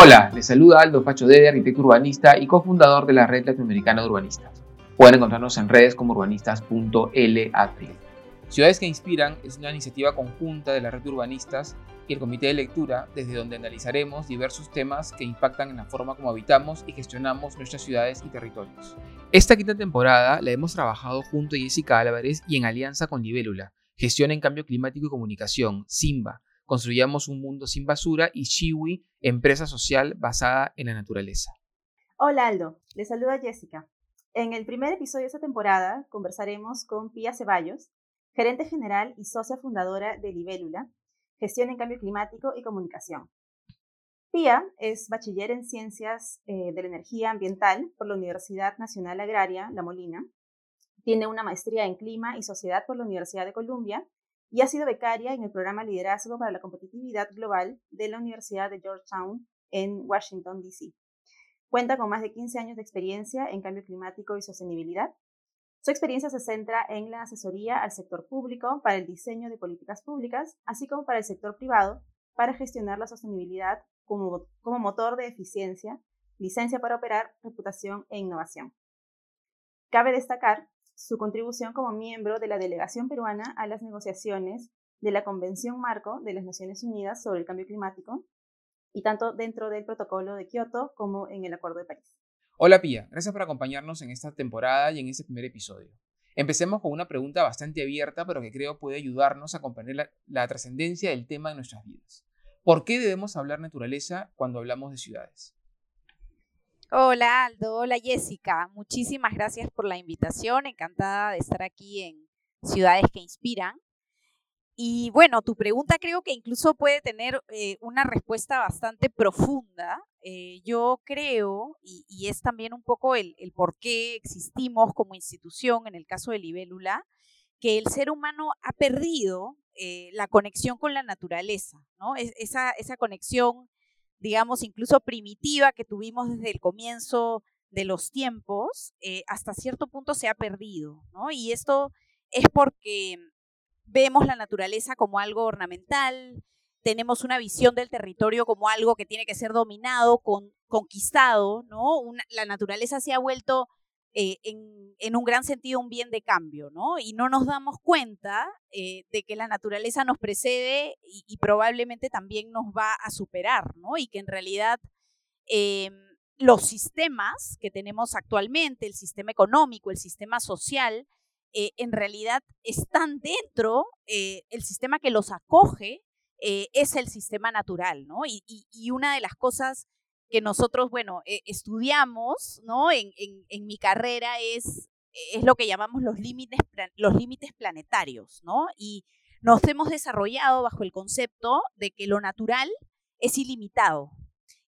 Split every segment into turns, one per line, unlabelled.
Hola, les saluda Aldo Pacho Dede, arquitecto urbanista y cofundador de la Red Latinoamericana de Urbanistas. Pueden encontrarnos en redes como urbanistas.lat. Ciudades que Inspiran es una iniciativa conjunta de la Red de Urbanistas y el Comité de Lectura, desde donde analizaremos diversos temas que impactan en la forma como habitamos y gestionamos nuestras ciudades y territorios. Esta quinta temporada la hemos trabajado junto a Jessica Álvarez y en alianza con Libélula, Gestión en Cambio Climático y Comunicación, SIMBA, Construyamos un Mundo Sin Basura y Shiwi, empresa social basada en la naturaleza.
Hola Aldo, les saluda Jessica. En el primer episodio de esta temporada conversaremos con Pía Ceballos, gerente general y socia fundadora de Libélula, Gestión en Cambio Climático y Comunicación. Pía es bachiller en Ciencias eh, de la Energía Ambiental por la Universidad Nacional Agraria La Molina. Tiene una maestría en Clima y Sociedad por la Universidad de Columbia y ha sido becaria en el programa Liderazgo para la Competitividad Global de la Universidad de Georgetown en Washington, D.C. Cuenta con más de 15 años de experiencia en cambio climático y sostenibilidad su experiencia se centra en la asesoría al sector público para el diseño de políticas públicas, así como para el sector privado para gestionar la sostenibilidad como, como motor de eficiencia, licencia para operar, reputación e innovación. Cabe destacar su contribución como miembro de la delegación peruana a las negociaciones de la Convención Marco de las Naciones Unidas sobre el Cambio Climático, y tanto dentro del protocolo de Kioto como en el Acuerdo de París.
Hola Pía, gracias por acompañarnos en esta temporada y en este primer episodio. Empecemos con una pregunta bastante abierta, pero que creo puede ayudarnos a comprender la, trascendencia del tema en nuestras vidas. ¿Por qué debemos hablar naturaleza cuando hablamos de ciudades?
Hola Aldo, hola Jessica, muchísimas gracias por la invitación, encantada de estar aquí en Ciudades que Inspiran. Y bueno, tu pregunta creo que incluso puede tener eh, una respuesta bastante profunda. Eh, yo creo, y, es también un poco el, por qué existimos como institución en el caso de Libélula, que el ser humano ha perdido eh, la conexión con la naturaleza, ¿no? esa, esa conexión, digamos, incluso primitiva que tuvimos desde el comienzo de los tiempos, hasta cierto punto se ha perdido, ¿no? Y esto es porque vemos la naturaleza como algo ornamental, tenemos una visión del territorio como algo que tiene que ser dominado, con, conquistado, ¿no? la naturaleza se ha vuelto eh, en, un gran sentido un bien de cambio, ¿no? Y no nos damos cuenta eh, de que la naturaleza nos precede y, probablemente también nos va a superar, ¿no? Y que en realidad em, los sistemas que tenemos actualmente, el sistema económico, el sistema social, eh, en realidad están dentro, eh, el sistema que los acoge eh, es el sistema natural, ¿no? Y, una de las cosas que nosotros, bueno, estudiamos, ¿no? En, mi carrera es, es lo que llamamos los límites, los límites planetarios, ¿no? Y nos hemos desarrollado bajo el concepto de que lo natural es ilimitado.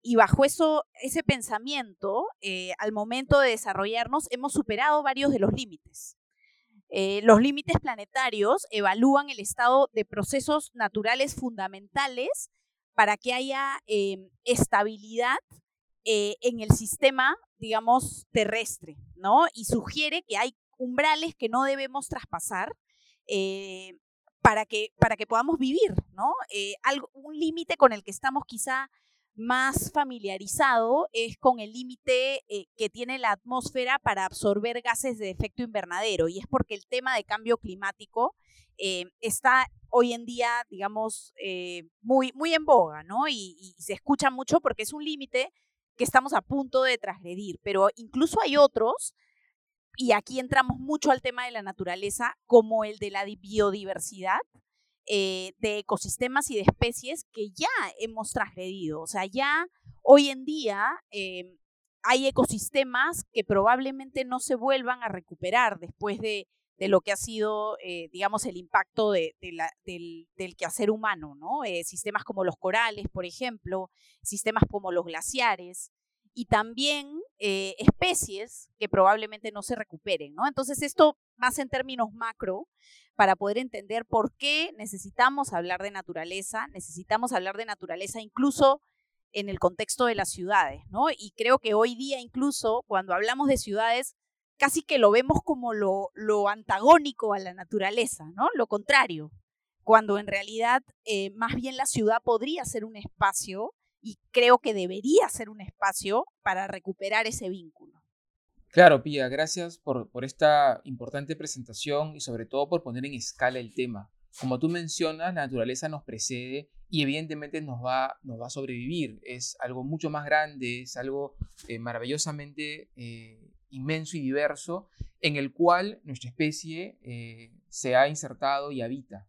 Y bajo eso, ese pensamiento, al momento de desarrollarnos, hemos superado varios de los límites. Eh, los límites planetarios evalúan el estado de procesos naturales fundamentales para que haya em, estabilidad eh, en el sistema, digamos, terrestre, ¿no? Y sugiere que hay umbrales que no debemos traspasar eh, para, que, para que podamos vivir, ¿no? algo, un límite con el que estamos quizá más familiarizado es con el límite eh, que tiene la atmósfera para absorber gases de efecto invernadero y es porque el tema de cambio climático eh, está hoy en día, digamos, eh, muy, muy en boga, ¿no? Y, y se escucha mucho porque es un límite que estamos a punto de transgredir, pero incluso hay otros, y aquí entramos mucho al tema de la naturaleza, como el de la biodiversidad, eh, de ecosistemas y de especies que ya hemos transgredido. O sea, ya hoy en día em, hay ecosistemas que probablemente no se vuelvan a recuperar después de, lo que ha sido, eh, digamos, el impacto de, del, del, quehacer humano, ¿no? Eh, sistemas como los corales, por ejemplo, sistemas como los glaciares y también especies que probablemente no se recuperen, ¿no? Entonces, esto más en términos macro, para poder entender por qué necesitamos hablar de naturaleza, necesitamos hablar de naturaleza incluso en el contexto de las ciudades, ¿no? Y creo que hoy día incluso cuando hablamos de ciudades, casi que lo vemos como lo, lo antagónico a la naturaleza, ¿no? Lo contrario, cuando en realidad eh, más bien la ciudad podría ser un espacio y creo que debería ser un espacio para recuperar ese vínculo.
Claro, Pía, gracias por, por esta importante presentación y sobre todo por poner en escala el tema. Como tú mencionas, la naturaleza nos precede y evidentemente nos va, nos va a sobrevivir. Es algo mucho más grande, es algo eh, maravillosamente eh, inmenso y diverso en el cual nuestra especie eh, se ha insertado y habita.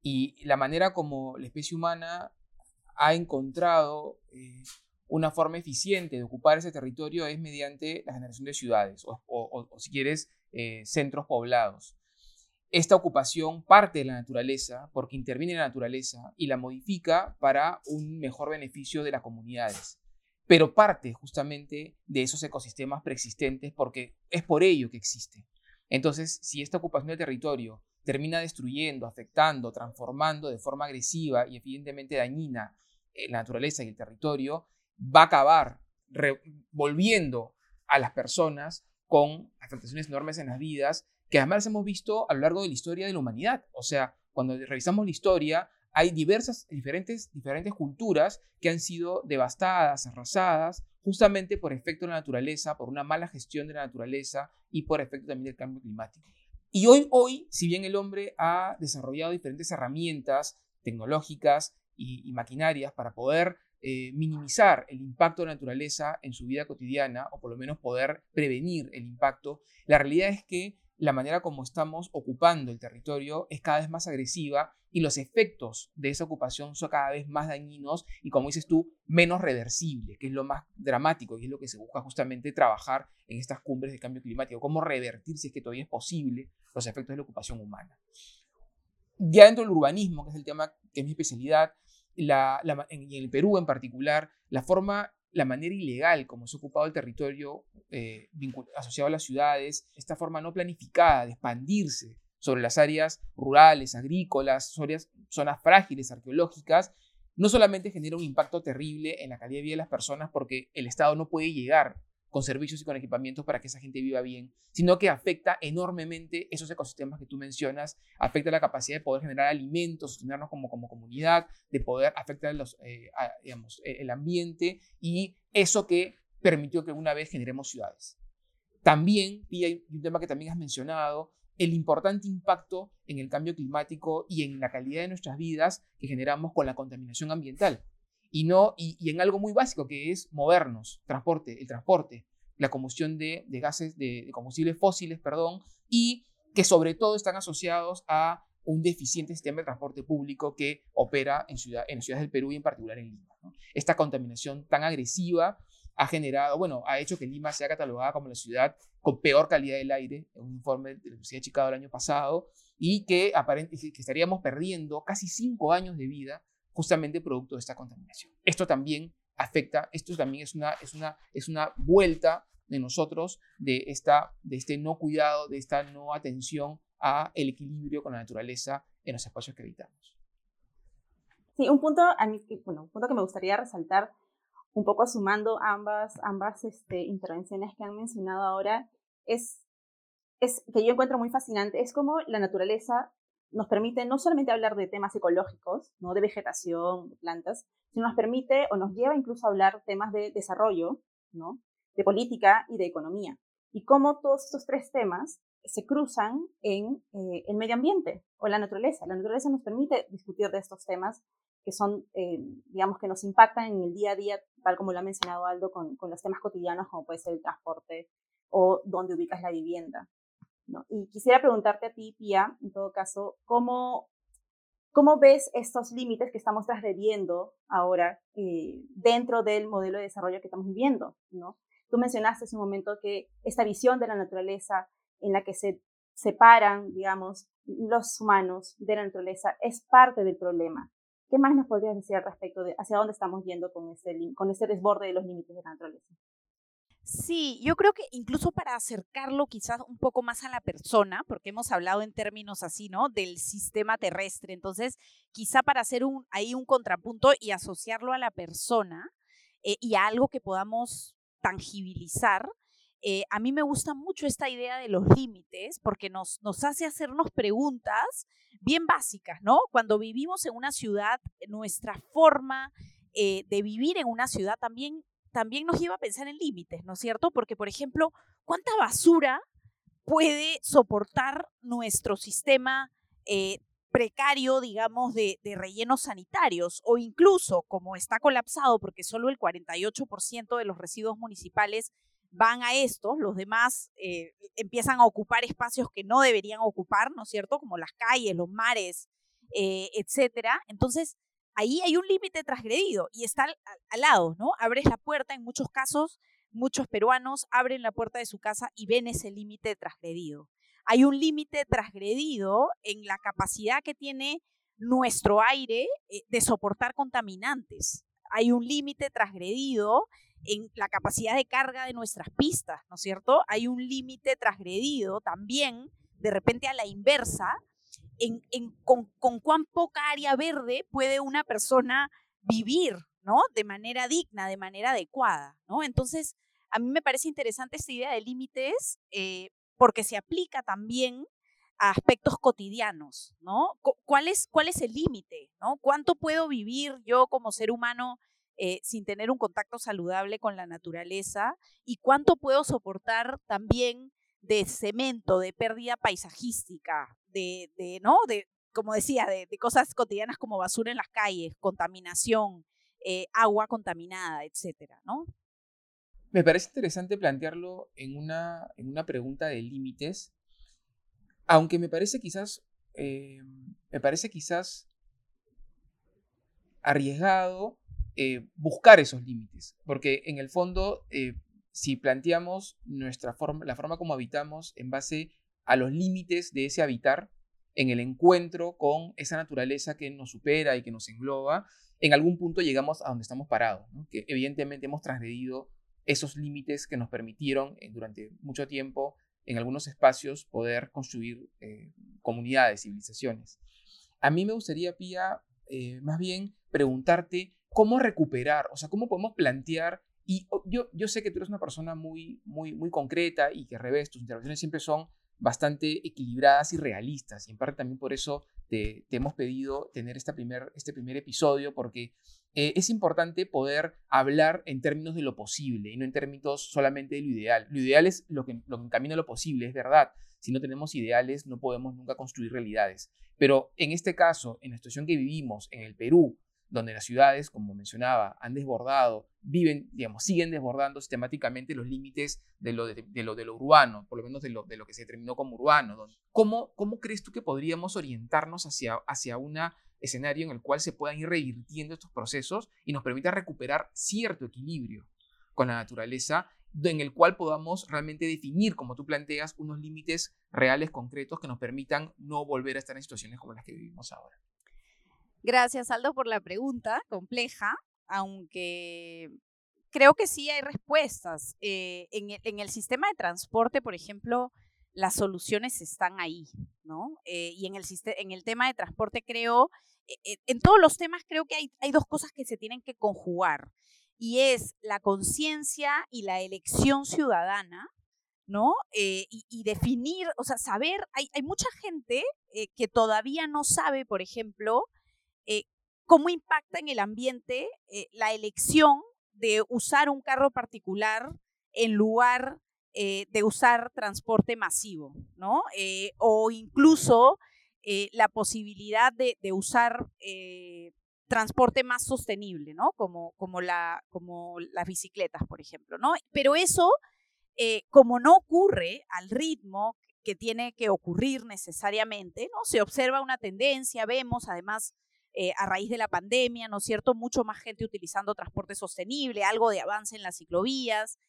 Y la manera como la especie humana ha encontrado una forma eficiente de ocupar ese territorio es mediante la generación de ciudades o, si quieres, centros poblados. Esta ocupación parte de la naturaleza porque interviene en la naturaleza y la modifica para un mejor beneficio de las comunidades pero parte justamente de esos ecosistemas preexistentes porque es por ello que existe. Entonces, si esta ocupación del territorio termina destruyendo, afectando, transformando de forma agresiva y evidentemente dañina eh, la naturaleza y el territorio, va a acabar volviendo a las personas con afectaciones enormes en las vidas que además hemos visto a lo largo de la historia de la humanidad. O sea, cuando revisamos la historia, hay diversas, diferentes, diferentes culturas que han sido devastadas, arrasadas, justamente por efecto de la naturaleza, por una mala gestión de la naturaleza y por efecto también del cambio climático. Y hoy, hoy si bien el hombre ha desarrollado diferentes herramientas tecnológicas y, maquinarias para poder eh, minimizar el impacto de la naturaleza en su vida cotidiana, o por lo menos poder prevenir el impacto, la realidad es que la manera como estamos ocupando el territorio es cada vez más agresiva y los efectos de esa ocupación son cada vez más dañinos y, como dices tú, menos reversibles, que es lo más dramático y es lo que se busca justamente trabajar en estas cumbres de cambio climático, cómo revertir, si es que todavía es posible, los efectos de la ocupación humana. Ya dentro del urbanismo, que es el tema que es mi especialidad, la, en el Perú en particular, la forma la manera ilegal como se ha ocupado el territorio eh, asociado a las ciudades, esta forma no planificada de expandirse sobre las áreas rurales, agrícolas, zonas, zonas frágiles, arqueológicas, no solamente genera un impacto terrible en la calidad de vida de las personas porque el Estado no puede llegar con servicios y con equipamientos para que esa gente viva bien, sino que afecta enormemente esos ecosistemas que tú mencionas, afecta la capacidad de poder generar alimentos, sostenernos como, como comunidad, de poder afectar los, eh, digamos, e, el ambiente y eso que permitió que una vez generemos ciudades. También, y hay un tema que también has mencionado, el importante impacto en el cambio climático y en la calidad de nuestras vidas que generamos con la contaminación ambiental y, no, y, en algo muy básico que es movernos, transporte, el transporte, la combustión de, gases, de, combustibles fósiles, perdón, y que sobre todo están asociados a un deficiente sistema de transporte público que opera en, ciudad, en ciudades del Perú y en particular en Lima. Esta contaminación tan agresiva ha generado, bueno, ha hecho que Lima sea catalogada como la ciudad con peor calidad del aire, en un informe de la Universidad de Chicago del año pasado, y que, que estaríamos perdiendo casi cinco años de vida justamente producto de esta contaminación. Esto también afecta, esto también es una, es una, es una vuelta de nosotros de, esta, de este no cuidado, de esta no atención a el equilibrio con la naturaleza en los espacios que habitamos.
Sí, un punto, a mí, bueno, un punto que me gustaría resaltar, un poco sumando ambas, ambas este, intervenciones que han mencionado ahora, es, es que yo encuentro muy fascinante, es como la naturaleza nos permite no solamente hablar de temas ecológicos, ¿no? de vegetación, de plantas, sino nos permite o nos lleva incluso a hablar temas de desarrollo, ¿no? de política y de economía. Y cómo todos estos tres temas se cruzan en eh, el medio ambiente o la naturaleza. La naturaleza nos permite discutir de estos temas que son, eh, digamos, que nos impactan en el día a día, tal como lo ha mencionado Aldo, con, con los temas cotidianos como puede ser el transporte o dónde ubicas la vivienda. Y quisiera preguntarte a ti, Pia, en todo caso, ¿cómo, cómo ves estos límites que estamos transgrediendo ahora eh, dentro del modelo de desarrollo que estamos viviendo? ¿no? Tú mencionaste hace un momento que esta visión de la naturaleza en la que se separan, digamos, los humanos de la naturaleza es parte del problema. ¿Qué más nos podrías decir al respecto de hacia dónde estamos yendo con este, con este desborde de los límites de la naturaleza?
Sí, yo creo que incluso para acercarlo quizás un poco más a la persona, porque hemos hablado en términos así, ¿no? Del sistema terrestre. Entonces, quizá para hacer un, ahí un contrapunto y asociarlo a la persona eh, y a algo que podamos tangibilizar, eh, a mí me gusta mucho esta idea de los límites porque nos, hace hacernos preguntas bien básicas, ¿no? Cuando vivimos en una ciudad, nuestra forma de vivir en una ciudad también, también nos lleva a pensar en límites, ¿no es cierto? Porque, por ejemplo, ¿cuánta basura puede soportar nuestro sistema precario, digamos, de, rellenos sanitarios o incluso como está colapsado porque solo el 48% de los residuos municipales van a estos, los demás eh, empiezan a ocupar espacios que no deberían ocupar, ¿no es cierto? Como las calles, los mares, eh, etcétera. Entonces, ahí hay un límite transgredido y está al, lado, ¿no? Abres la puerta, en muchos casos, muchos peruanos abren la puerta de su casa y ven ese límite transgredido hay un límite transgredido en la capacidad que tiene nuestro aire eh, de soportar contaminantes. Hay un límite transgredido en la capacidad de carga de nuestras pistas, ¿no es cierto? Hay un límite transgredido también, de repente a la inversa, con, cuán poca área verde puede una persona vivir, ¿no? De manera digna, de manera adecuada, ¿no? Entonces, a mí me parece interesante esta idea de límites eh, porque se aplica también a aspectos cotidianos, ¿no? ¿Cuál es, cuál es el límite, ¿no? ¿Cuánto puedo vivir yo como ser humano eh, sin tener un contacto saludable con la naturaleza? ¿Y cuánto puedo soportar también de cemento, de pérdida paisajística, de, de ¿no? De, como decía, de, cosas cotidianas como basura en las calles, contaminación, eh, agua contaminada, etcétera, ¿no?
Me parece interesante plantearlo en una, en una pregunta de límites, aunque me parece quizás, eh, me parece quizás arriesgado eh, buscar esos límites, porque en el fondo, si planteamos nuestra forma, la forma como habitamos en base a los límites de ese habitar, en el encuentro con esa naturaleza que nos supera y que nos engloba, en algún punto llegamos a donde estamos parados, que evidentemente hemos transgredido esos límites que nos permitieron eh, durante mucho tiempo en algunos espacios poder construir eh, comunidades, civilizaciones. A mí me gustaría, Pía, eh, más bien preguntarte cómo recuperar, o sea, cómo podemos plantear, y yo, yo sé que tú eres una persona muy, muy, muy concreta y que al revés, tus intervenciones siempre son bastante equilibradas y realistas, y en parte también por eso te, hemos pedido tener esta primer, este primer episodio, porque eh, es importante poder hablar en términos de lo posible y no en términos solamente de lo ideal. Lo ideal es lo que, lo que encamina lo posible, es verdad. Si no tenemos ideales, no podemos nunca construir realidades. Pero en este caso, en la situación que vivimos en el Perú, donde las ciudades, como mencionaba, han desbordado, viven, digamos, siguen desbordando sistemáticamente los límites de lo, de, lo, de lo urbano, por lo menos de lo, de lo que se determinó como urbano. ¿Cómo, ¿Cómo crees tú que podríamos orientarnos hacia, hacia un escenario en el cual se puedan ir revirtiendo estos procesos y nos permita recuperar cierto equilibrio con la naturaleza, en el cual podamos realmente definir, como tú planteas, unos límites reales, concretos, que nos permitan no volver a estar en situaciones como las que vivimos ahora?
Gracias, Aldo, por la pregunta compleja, aunque creo que sí hay respuestas. Eh, en, el, en, el, sistema de transporte, por ejemplo, las soluciones están ahí, ¿no? Eh, y en el, en el tema de transporte creo, eh, en todos los temas creo que hay, hay dos cosas que se tienen que conjugar, y es la conciencia y la elección ciudadana, ¿no? y, y, definir, o sea, saber, hay, hay mucha gente que todavía no sabe, por ejemplo, eh, cómo impacta en el ambiente eh, la elección de usar un carro particular en lugar eh, de usar transporte masivo, ¿no? o incluso la posibilidad de, usar transporte más sostenible, ¿no? Como, como, la, como las bicicletas, por ejemplo, ¿no? Pero eso, como no ocurre al ritmo que tiene que ocurrir necesariamente, ¿no? Se observa una tendencia, vemos además eh, a raíz de la pandemia, ¿no es cierto? Mucho más gente utilizando transporte sostenible, algo de avance en las ciclovías.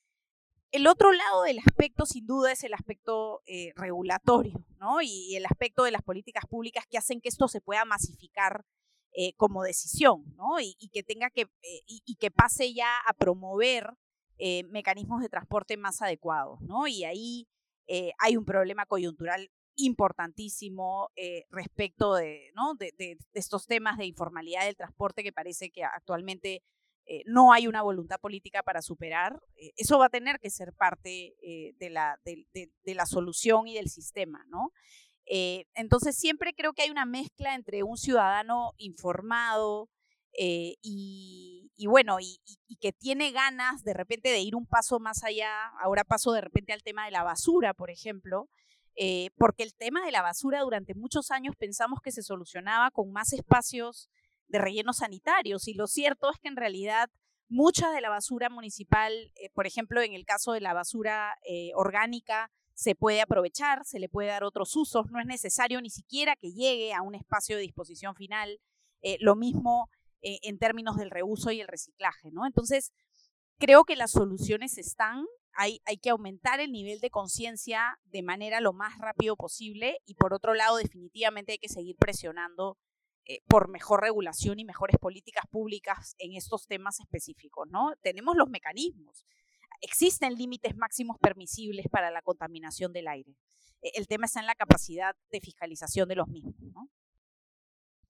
El otro lado del aspecto, sin duda, es el aspecto eh, regulatorio, ¿no? Y el aspecto de las políticas públicas que hacen que esto se pueda masificar eh, como decisión, ¿no? Y, que tenga que, y, que pase ya a promover mecanismos de transporte más adecuados, ¿no? Y ahí hay un problema coyuntural importantísimo eh, respecto de, estos temas de informalidad del transporte que parece que actualmente eh, no hay una voluntad política para superar. Eh, eso va a tener que ser parte de, la, solución y del sistema. entonces siempre creo que hay una mezcla entre un ciudadano informado, y, bueno, y, que tiene ganas de repente de ir un paso más allá, ahora paso de repente al tema de la basura, por ejemplo, eh, porque el tema de la basura durante muchos años pensamos que se solucionaba con más espacios de relleno sanitarios y lo cierto es que en realidad mucha de la basura municipal, eh, por ejemplo, en el caso de la basura orgánica, se puede aprovechar, se le puede dar otros usos, no es necesario ni siquiera que llegue a un espacio de disposición final. lo mismo eh, en términos del reuso y el reciclaje, ¿no? Entonces, creo que las soluciones están, hay, que aumentar el nivel de conciencia de manera lo más rápido posible y por otro lado, definitivamente hay que seguir presionando eh, por mejor regulación y mejores políticas públicas en estos temas específicos, ¿no? Tenemos los mecanismos. Existen límites máximos permisibles para la contaminación del aire. E, el tema está en la capacidad de fiscalización de los mismos.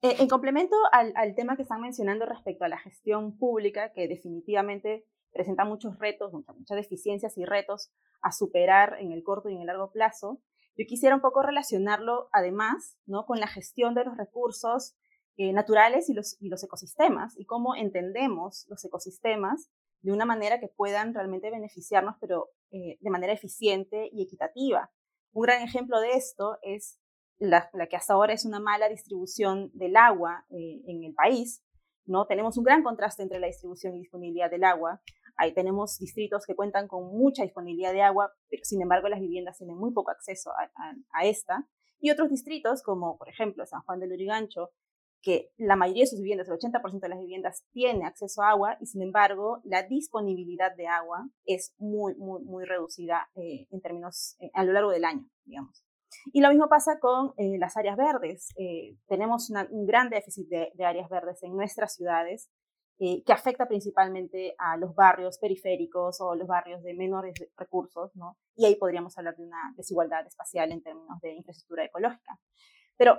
Eh, en complemento al, tema que están mencionando respecto a la gestión pública, que definitivamente presenta muchos retos, muchas, deficiencias y retos a superar en el corto y en el largo plazo, yo quisiera un poco relacionarlo además ¿no? con la gestión de los recursos eh, naturales y los, y los ecosistemas y cómo entendemos los ecosistemas de una manera que puedan realmente beneficiarnos, pero eh, de manera eficiente y equitativa. Un gran ejemplo de esto es la, que hasta ahora es una mala distribución del agua eh, en el país. ¿no? Tenemos un gran contraste entre la distribución y disponibilidad del agua. Ahí tenemos distritos que cuentan con mucha disponibilidad de agua, pero sin embargo las viviendas tienen muy poco acceso a, esta. Y otros distritos, como por ejemplo San Juan del Urigancho, que la mayoría de sus viviendas, el 80% de las viviendas, tiene acceso a agua y sin embargo la disponibilidad de agua es muy, muy, muy reducida eh, en términos eh, a lo largo del año, digamos. Y lo mismo pasa con eh, las áreas verdes. Eh, tenemos un gran déficit de, áreas verdes en nuestras ciudades eh, que afecta principalmente a los barrios periféricos o los barrios de menores recursos, ¿no? Y ahí podríamos hablar de una desigualdad espacial en términos de infraestructura ecológica. Pero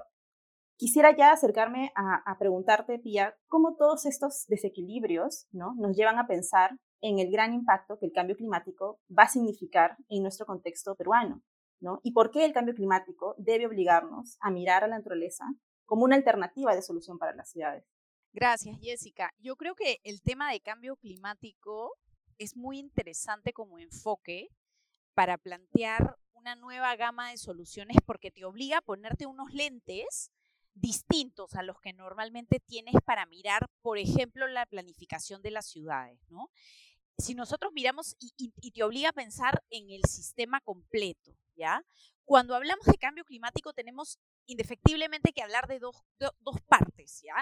quisiera ya acercarme a, preguntarte, Pía, cómo todos estos desequilibrios ¿no? nos llevan a pensar en el gran impacto que el cambio climático va a significar en nuestro contexto peruano. ¿Y por qué el cambio climático debe obligarnos a mirar a la naturaleza como una alternativa de solución para las ciudades?
Gracias, Jessica. Yo creo que el tema de cambio climático es muy interesante como enfoque para plantear una nueva gama de soluciones porque te obliga a ponerte unos lentes distintos a los que normalmente tienes para mirar, por ejemplo, la planificación de las ciudades, ¿no? Si nosotros miramos y, te obliga a pensar en el sistema completo, ¿ya? Cuando hablamos de cambio climático tenemos indefectiblemente que hablar de dos, partes,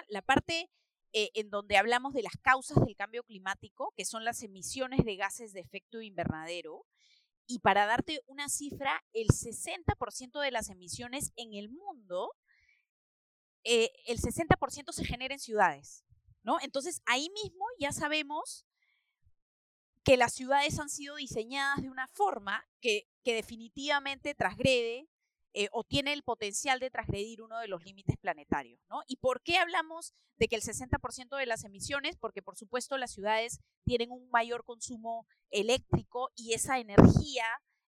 La parte eh, en donde hablamos de las causas del cambio climático, que son las emisiones de gases de efecto invernadero, y para darte una cifra, el 60% de las emisiones en el mundo, eh, el 60% se genera en ciudades, ¿no? Entonces ahí mismo ya sabemos que las ciudades han sido diseñadas de una forma que, que definitivamente transgrede eh, o tiene el potencial de transgredir uno de los límites planetarios. ¿no? ¿Y por qué hablamos de que el 60% de las emisiones? Porque por supuesto las ciudades tienen un mayor consumo eléctrico y esa energía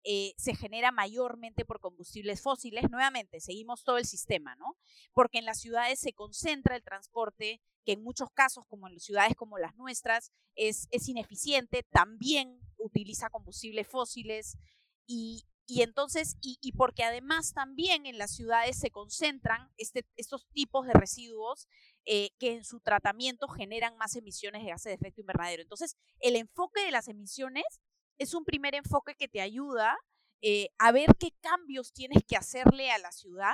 eh, se genera mayormente por combustibles fósiles. Nuevamente, seguimos todo el sistema, ¿no? Porque en las ciudades se concentra el transporte, que en muchos casos, como en ciudades como las nuestras, es, es ineficiente, también utiliza combustibles fósiles y, y entonces, y, porque además también en las ciudades se concentran este, estos tipos de residuos eh, que en su tratamiento generan más emisiones de gases de efecto invernadero. Entonces, el enfoque de las emisiones es un primer enfoque que te ayuda eh, a ver qué cambios tienes que hacerle a la ciudad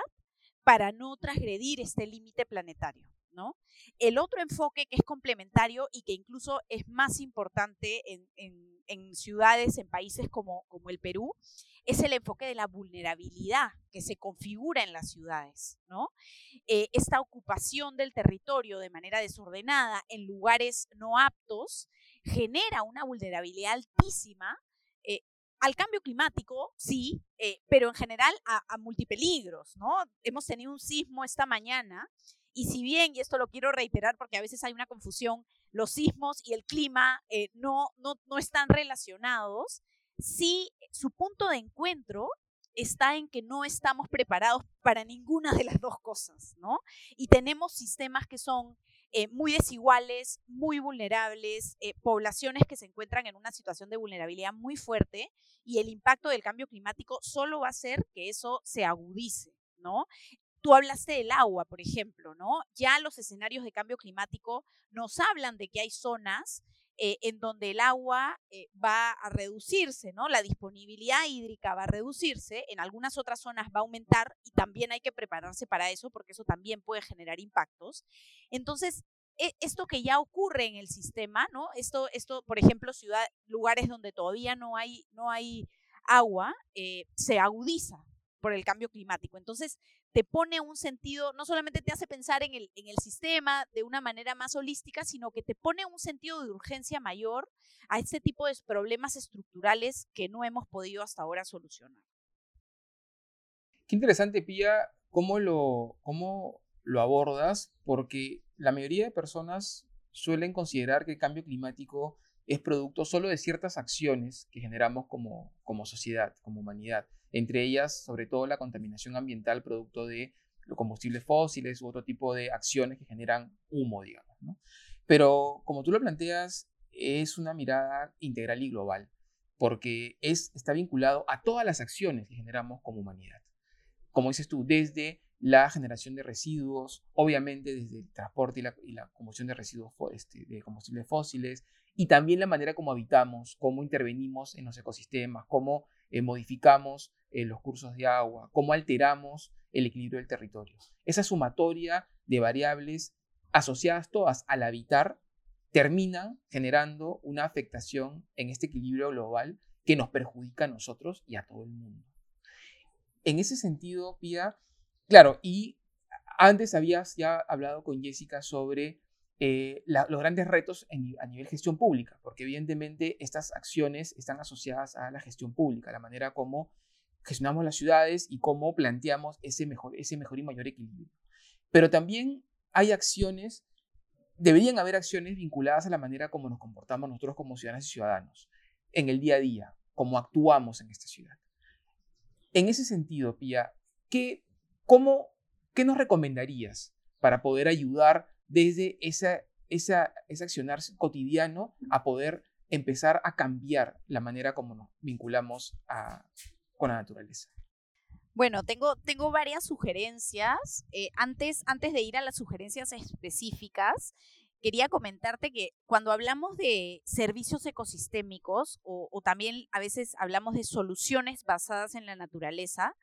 para no transgredir este límite planetario. ¿No? El otro enfoque que es complementario y que incluso es más importante en, ciudades, en países como, como, el Perú, es el enfoque de la vulnerabilidad que se configura en las ciudades. ¿no? Eh, esta ocupación del territorio de manera desordenada en lugares no aptos genera una vulnerabilidad altísima eh, al cambio climático, sí, eh, pero en general a, a, multipeligros, ¿no? Hemos tenido un sismo esta mañana y si bien, y esto lo quiero reiterar porque a veces hay una confusión, los sismos y el clima eh, no, no, no están relacionados, sí su punto de encuentro está en que no estamos preparados para ninguna de las dos cosas, ¿no? Y tenemos sistemas que son eh, muy desiguales, muy vulnerables, eh, poblaciones que se encuentran en una situación de vulnerabilidad muy fuerte y el impacto del cambio climático solo va a hacer que eso se agudice, ¿no? Tú hablaste del agua, por ejemplo, ¿no? Ya los escenarios de cambio climático nos hablan de que hay zonas eh, en donde el agua eh, va a reducirse, ¿no? La disponibilidad hídrica va a reducirse, en algunas otras zonas va a aumentar y también hay que prepararse para eso porque eso también puede generar impactos. Entonces, e, esto que ya ocurre en el sistema, ¿no? Esto, esto por ejemplo, ciudad, lugares donde todavía no hay, no hay agua, eh, se agudiza por el cambio climático. Entonces, te pone un sentido, no solamente te hace pensar en el, en el sistema de una manera más holística, sino que te pone un sentido de urgencia mayor a este tipo de problemas estructurales que no hemos podido hasta ahora solucionar.
Qué interesante, Pía, cómo lo, cómo lo abordas, porque la mayoría de personas suelen considerar que el cambio climático es producto solo de ciertas acciones que generamos como, como sociedad, como humanidad entre ellas sobre todo la contaminación ambiental producto de los combustibles fósiles u otro tipo de acciones que generan humo, digamos. Pero como tú lo planteas, es una mirada integral y global, porque es, está vinculado a todas las acciones que generamos como humanidad. Como dices tú, desde la generación de residuos, obviamente desde el transporte y la, combustión de residuos este, de combustibles fósiles, y también la manera como habitamos, cómo intervenimos en los ecosistemas, cómo eh, modificamos eh, los cursos de agua, cómo alteramos el equilibrio del territorio. Esa sumatoria de variables asociadas todas al habitar terminan generando una afectación en este equilibrio global que nos perjudica a nosotros y a todo el mundo. En ese sentido, Pia, claro, y antes habías ya hablado con Jessica sobre eh, los grandes retos a nivel gestión pública, porque evidentemente estas acciones están asociadas a la gestión pública, la manera como gestionamos las ciudades y cómo planteamos ese mejor, ese mejor y mayor equilibrio. Pero también hay acciones, deberían haber acciones vinculadas a la manera como nos comportamos nosotros como ciudadanos y ciudadanos en el día a día, cómo actuamos en esta ciudad. En ese sentido, Pía, ¿qué, cómo, ¿qué nos recomendarías para poder ayudar desde esa, esa, ese accionar cotidiano a poder empezar a cambiar la manera como nos vinculamos con la naturaleza.
Bueno, tengo, tengo varias sugerencias. Eh, antes, antes de ir a las sugerencias específicas, quería comentarte que cuando hablamos de servicios ecosistémicos o, o, también a veces hablamos de soluciones basadas en la naturaleza,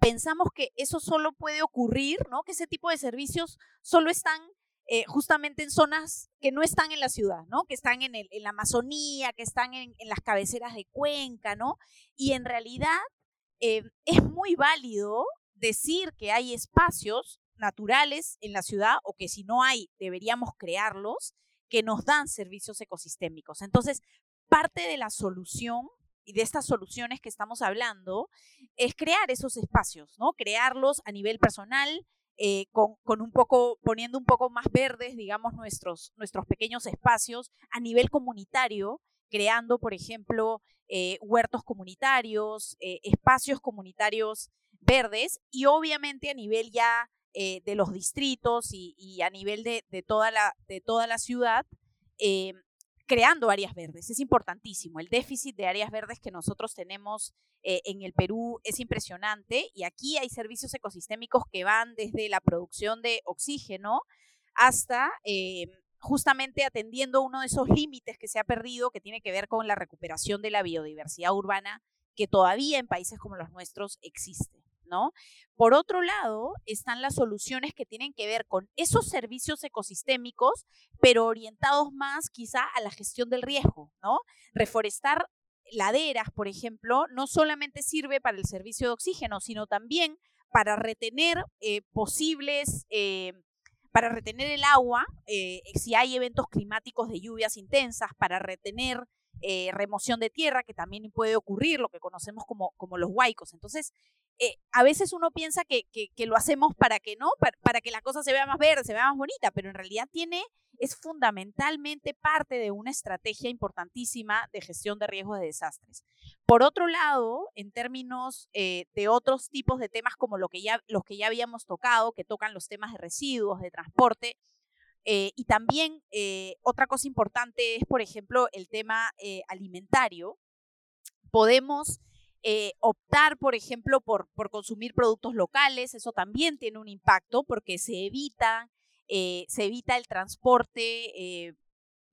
pensamos que eso solo puede ocurrir, ¿no? Que ese tipo de servicios solo están eh, justamente en zonas que no están en la ciudad, ¿no? Que están en, el, la Amazonía, que están en, las cabeceras de Cuenca, ¿no? Y en realidad eh, es muy válido decir que hay espacios naturales en la ciudad o que si no hay, deberíamos crearlos, que nos dan servicios ecosistémicos. Entonces, parte de la solución y de estas soluciones que estamos hablando es crear esos espacios, ¿no? Crearlos a nivel personal, eh, con, un poco, poniendo un poco más verdes, digamos, nuestros, nuestros pequeños espacios a nivel comunitario, creando, por ejemplo, eh, huertos comunitarios, eh, espacios comunitarios verdes y obviamente a nivel ya de los distritos y, a nivel de, toda, la, de toda la ciudad, creando áreas verdes. Es importantísimo. El déficit de áreas verdes que nosotros tenemos eh, en el Perú es impresionante y aquí hay servicios ecosistémicos que van desde la producción de oxígeno hasta eh, justamente atendiendo uno de esos límites que se ha perdido, que tiene que ver con la recuperación de la biodiversidad urbana, que todavía en países como los nuestros existe. ¿No? Por otro lado, están las soluciones que tienen que ver con esos servicios ecosistémicos, pero orientados más quizá a la gestión del riesgo, ¿no? Reforestar laderas, por ejemplo, no solamente sirve para el servicio de oxígeno, sino también para retener eh, posibles, eh, para retener el agua, eh, si hay eventos climáticos de lluvias intensas, para retener remoción de tierra, que también puede ocurrir, lo que conocemos como, como los huaicos. Entonces, eh, a veces uno piensa que, lo hacemos para que no, para, que la cosa se vea más verde, se vea más bonita, pero en realidad tiene, es fundamentalmente parte de una estrategia importantísima de gestión de riesgos de desastres. Por otro lado, en términos eh, de otros tipos de temas como lo que ya, los que ya habíamos tocado, que tocan los temas de residuos, de transporte, y también otra cosa importante es, por ejemplo, el tema alimentario. Podemos optar, por ejemplo, por, por, consumir productos locales, eso también tiene un impacto porque se evita, se evita el transporte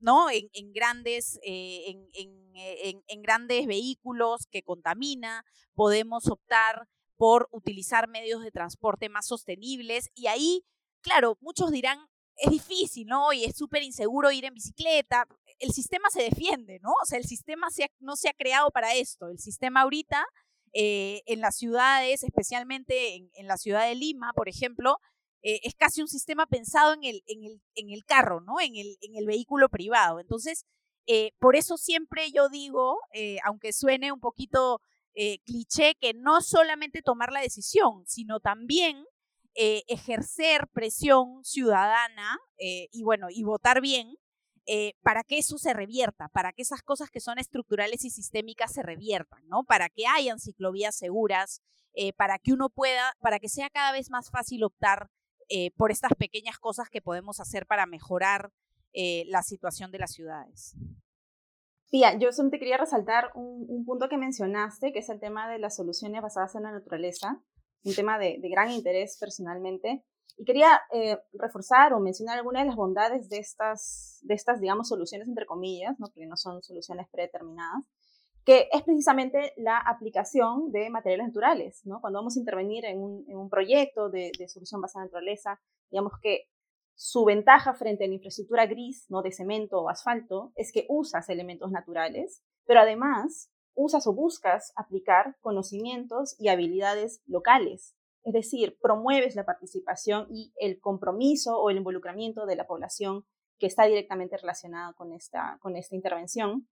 ¿no? En, grandes, eh, eh, en, grandes vehículos que contamina, podemos optar por utilizar medios de transporte más sostenibles y ahí, claro, muchos dirán, es difícil, ¿no? Y es súper inseguro ir en bicicleta. El sistema se defiende, ¿no? O sea, el sistema no se ha creado para esto. El sistema ahorita, eh, en las ciudades, especialmente en, la ciudad de Lima, por ejemplo, eh, es casi un sistema pensado en el, en el, en el carro, ¿no? En el, en el vehículo privado. Entonces, eh, por eso siempre yo digo, eh, aunque suene un poquito cliché, que no solamente tomar la decisión, sino también ejercer presión ciudadana y bueno, y votar bien para que eso se revierta, para que esas cosas que son estructurales y sistémicas se reviertan, ¿no? Para que hayan ciclovías seguras, para que uno pueda, para que sea cada vez más fácil optar eh, por estas pequeñas cosas que podemos hacer para mejorar eh, la situación de las ciudades.
Pía, yo solamente quería resaltar un, punto que mencionaste, que es el tema de las soluciones basadas en la naturaleza, un tema de, gran interés personalmente. Y quería eh, reforzar o mencionar algunas de las bondades de estas, de estas, digamos, soluciones entre comillas, ¿no? porque no son soluciones predeterminadas, que es precisamente la aplicación de materiales naturales. Cuando vamos a intervenir en un, proyecto de, solución basada en naturaleza, digamos que su ventaja frente a la infraestructura gris, ¿no? de cemento o asfalto, es que usas elementos naturales, pero además usas o buscas aplicar conocimientos y habilidades locales. Es decir, promueves la participación y el compromiso o el involucramiento de la población que está directamente relacionada con esta, con esta intervención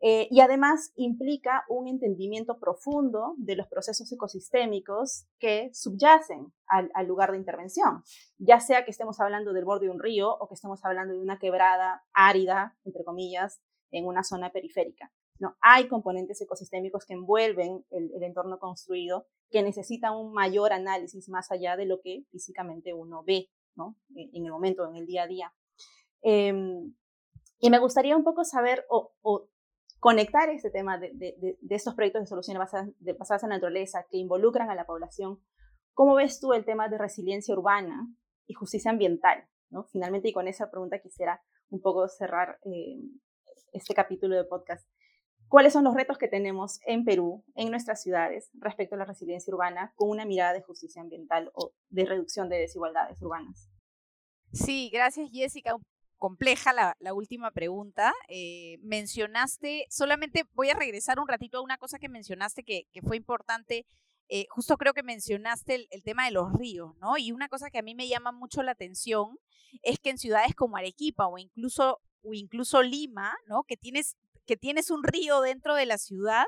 eh, y además implica un entendimiento profundo de los procesos ecosistémicos que subyacen al, lugar de intervención, ya sea que estemos hablando del borde de un río o que estemos hablando de una quebrada árida, entre comillas, en una zona periférica. No, hay componentes ecosistémicos que envuelven el, entorno construido que necesitan un mayor análisis más allá de lo que físicamente uno ve ¿no? en, el momento, en el día a día. Em, y me gustaría un poco saber o, conectar este tema de, de, estos proyectos de soluciones basadas, basadas, en la naturaleza que involucran a la población. ¿Cómo ves tú el tema de resiliencia urbana y justicia ambiental? ¿no? Finalmente, y con esa pregunta quisiera un poco cerrar eh, este capítulo de podcast. ¿Cuáles son los retos que tenemos en Perú, en nuestras ciudades, respecto a la resiliencia urbana, con una mirada de justicia ambiental o de reducción de desigualdades urbanas?
Sí, gracias Jessica compleja la, última pregunta. Eh, mencionaste, solamente voy a regresar un ratito a una cosa que mencionaste que, fue importante. Eh, justo creo que mencionaste el, tema de los ríos, ¿no? Y una cosa que a mí me llama mucho la atención es que en ciudades como Arequipa o incluso, o incluso Lima, ¿no? Que tienes, que tienes un río dentro de la ciudad,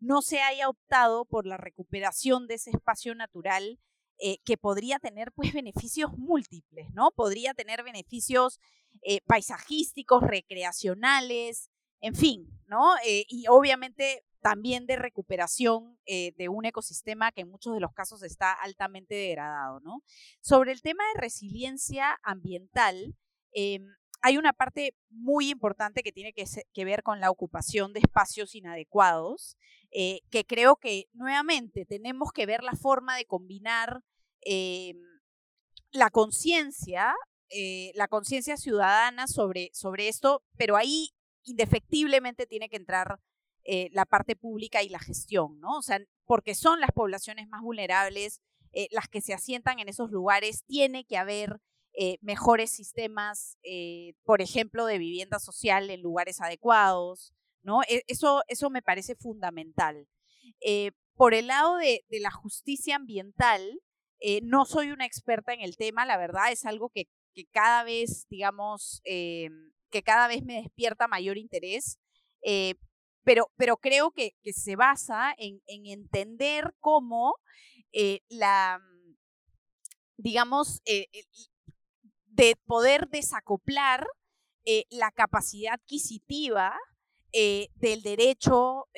no se haya optado por la recuperación de ese espacio natural eh, que podría tener pues beneficios múltiples, ¿no? Podría tener beneficios eh, paisajísticos, recreacionales, en fin, ¿no? Eh, y obviamente también de recuperación de un ecosistema que en muchos de los casos está altamente degradado, ¿no? Sobre el tema de resiliencia ambiental, em, hay una parte muy importante que tiene que, ver con la ocupación de espacios inadecuados, que creo que nuevamente tenemos que ver la forma de combinar em, la conciencia eh, la conciencia ciudadana sobre, sobre esto, pero ahí indefectiblemente tiene que entrar eh, la parte pública y la gestión, ¿no? O sea, porque son las poblaciones más vulnerables, eh, las que se asientan en esos lugares, tiene que haber mejores sistemas, por ejemplo, de vivienda social en lugares adecuados, ¿no? E, eso, eso me parece fundamental. por el lado de, la justicia ambiental, no soy una experta en el tema, la verdad es algo que que cada vez, digamos, eh, que cada vez me despierta mayor interés, eh, pero, pero creo que, se basa en, en entender cómo eh, la, digamos, de poder desacoplar la capacidad adquisitiva del derecho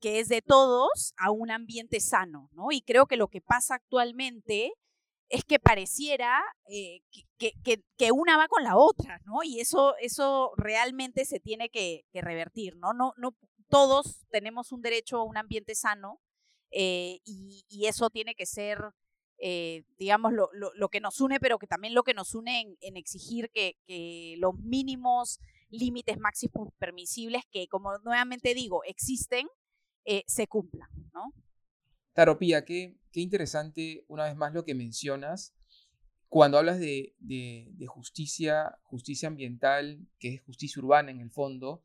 que es de todos a un ambiente sano, ¿no? Y creo que lo que pasa actualmente es que pareciera eh, que, una va con la otra, ¿no? Y eso, eso realmente se tiene que, revertir, ¿no? ¿no? No todos tenemos un derecho a un ambiente sano eh, y, eso tiene que ser, eh, digamos, lo, lo, que nos une, pero que también lo que nos une en, exigir que, los mínimos límites máximos permisibles que, como nuevamente digo, existen, se cumplan, ¿no?
Claro, Pía, qué, interesante una vez más lo que mencionas. Cuando hablas de, justicia, justicia ambiental, que es justicia urbana en el fondo,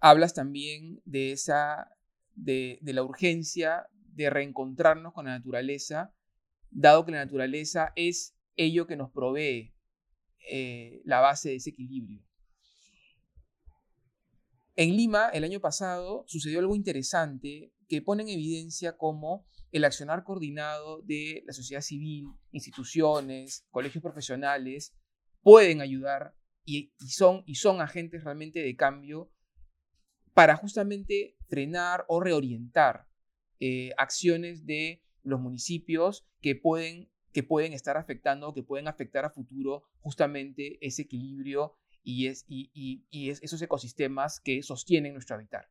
hablas también de esa, de, la urgencia de reencontrarnos con la naturaleza, dado que la naturaleza es ello que nos provee eh, la base de ese equilibrio. En Lima, el año pasado, sucedió algo interesante que pone en evidencia cómo el accionar coordinado de la sociedad civil, instituciones, colegios profesionales, pueden ayudar y, son, y son agentes realmente de cambio para justamente frenar o reorientar eh, acciones de los municipios que pueden, que pueden estar afectando que pueden afectar a futuro justamente ese equilibrio y, es, y, esos ecosistemas que sostienen nuestro hábitat.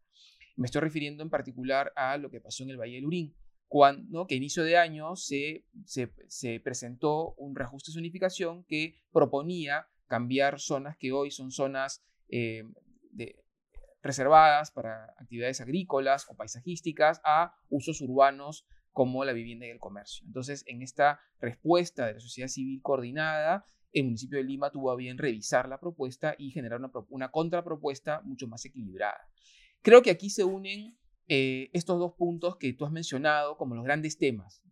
Me estoy refiriendo en particular a lo que pasó en el Valle del Urín, cuando, que inicio de año se, se, presentó un reajuste de zonificación que proponía cambiar zonas que hoy son zonas eh, reservadas para actividades agrícolas o paisajísticas a usos urbanos como la vivienda y el comercio. Entonces, en esta respuesta de la sociedad civil coordinada, el municipio de Lima tuvo a bien revisar la propuesta y generar una, contrapropuesta mucho más equilibrada. Creo que aquí se unen eh, estos dos puntos que tú has mencionado como los grandes temas.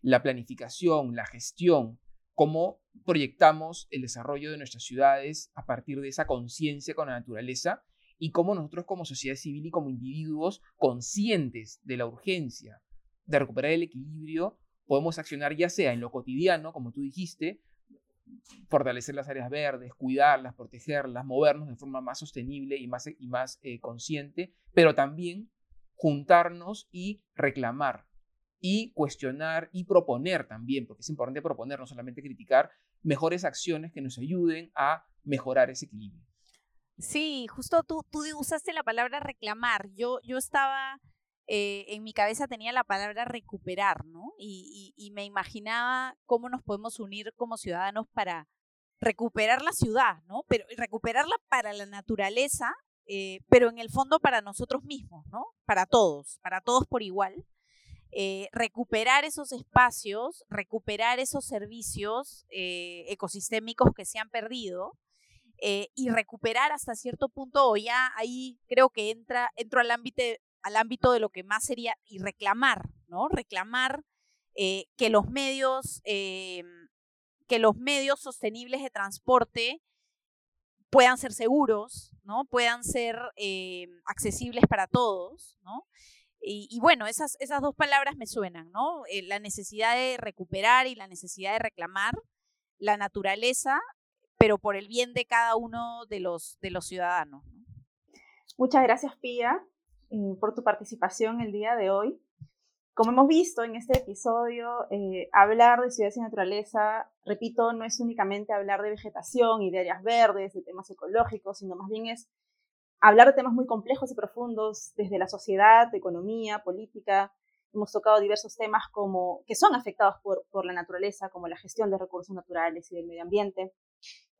La planificación, la gestión, cómo proyectamos el desarrollo de nuestras ciudades a partir de esa conciencia con la naturaleza y cómo nosotros como sociedad civil y como individuos conscientes de la urgencia de recuperar el equilibrio, podemos accionar ya sea en lo cotidiano, como tú dijiste, fortalecer las áreas verdes, cuidarlas, protegerlas, movernos de forma más sostenible y más, y más eh, consciente, pero también juntarnos y reclamar y cuestionar y proponer también, porque es importante proponer, no solamente criticar, mejores acciones que nos ayuden a mejorar ese equilibrio.
Sí, justo tú, tú usaste la palabra reclamar. Yo, yo estaba eh, en mi cabeza tenía la palabra recuperar, ¿no? Y, me imaginaba cómo nos podemos unir como ciudadanos para recuperar la ciudad, ¿no? Pero recuperarla para la naturaleza, eh, pero en el fondo para nosotros mismos, ¿no? Para todos, para todos por igual. Eh, recuperar esos espacios, recuperar esos servicios ecosistémicos que se han perdido y recuperar hasta cierto punto, o ya ahí creo que entra, entro al ámbito, al ámbito de lo que más sería y reclamar, ¿no? Reclamar eh, que los medios, eh, que los medios sostenibles de transporte puedan ser seguros, ¿no? Puedan ser eh, accesibles para todos, ¿no? Y, bueno, esas, esas dos palabras me suenan, ¿no? la necesidad de recuperar y la necesidad de reclamar la naturaleza, pero por el bien de cada uno de los, de los ciudadanos.
Muchas gracias, Pía. Eh, por tu participación el día de hoy. Como hemos visto en este episodio, eh, hablar de ciudades y naturaleza, repito, no es únicamente hablar de vegetación y de áreas verdes, de temas ecológicos, sino más bien es hablar de temas muy complejos y profundos desde la sociedad, economía, política. Hemos tocado diversos temas como, que son afectados por, por la naturaleza, como la gestión de recursos naturales y del medio ambiente.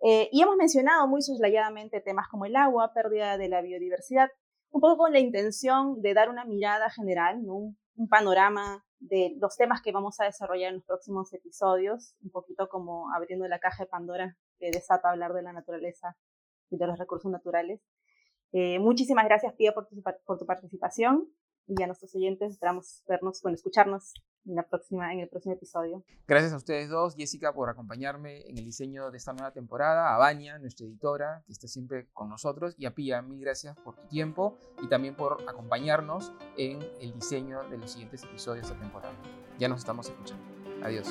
Eh, y hemos mencionado muy soslayadamente temas como el agua, pérdida de la biodiversidad, un poco con la intención de dar una mirada general, un, panorama de los temas que vamos a desarrollar en los próximos episodios, un poquito como abriendo la caja de Pandora que desata hablar de la naturaleza y de los recursos naturales. Eh, muchísimas gracias, Pia, por tu participación. Y a nuestros oyentes esperamos vernos, bueno, escucharnos en, la próxima, en el próximo episodio.
Gracias a ustedes dos, Jessica, por acompañarme en el diseño de esta nueva temporada, a Baña, nuestra editora, que está siempre con nosotros, y a Pia, mil gracias por tu tiempo y también por acompañarnos en el diseño de los siguientes episodios de temporada. Ya nos estamos escuchando. Adiós.